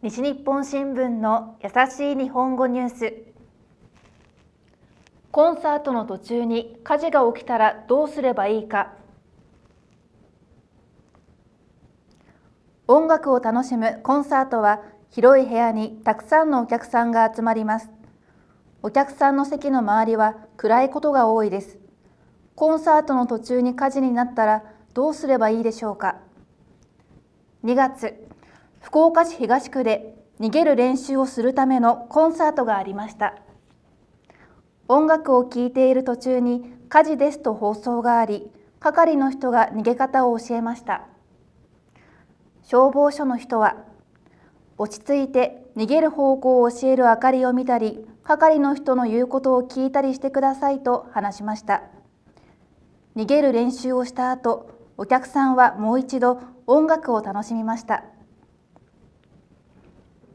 西日本新聞の優しい日本語ニュース。コンサートの途中に火事が起きたらどうすればいいか。音楽を楽しむコンサートは広い部屋にたくさんのお客さんが集まります。お客さんの席の周りは暗いことが多いです。コンサートの途中に火事になったらどうすればいいでしょうか。2月。福岡市東区で逃げる練習をするためのコンサートがありました。音楽を聴いている途中に火事ですと放送があり係の人が逃げ方を教えました。消防署の人は落ち着いて逃げる方向を教える明かりを見たり係の人の言うことを聞いたりしてくださいと話しました。逃げる練習をした後お客さんはもう一度音楽を楽しみました。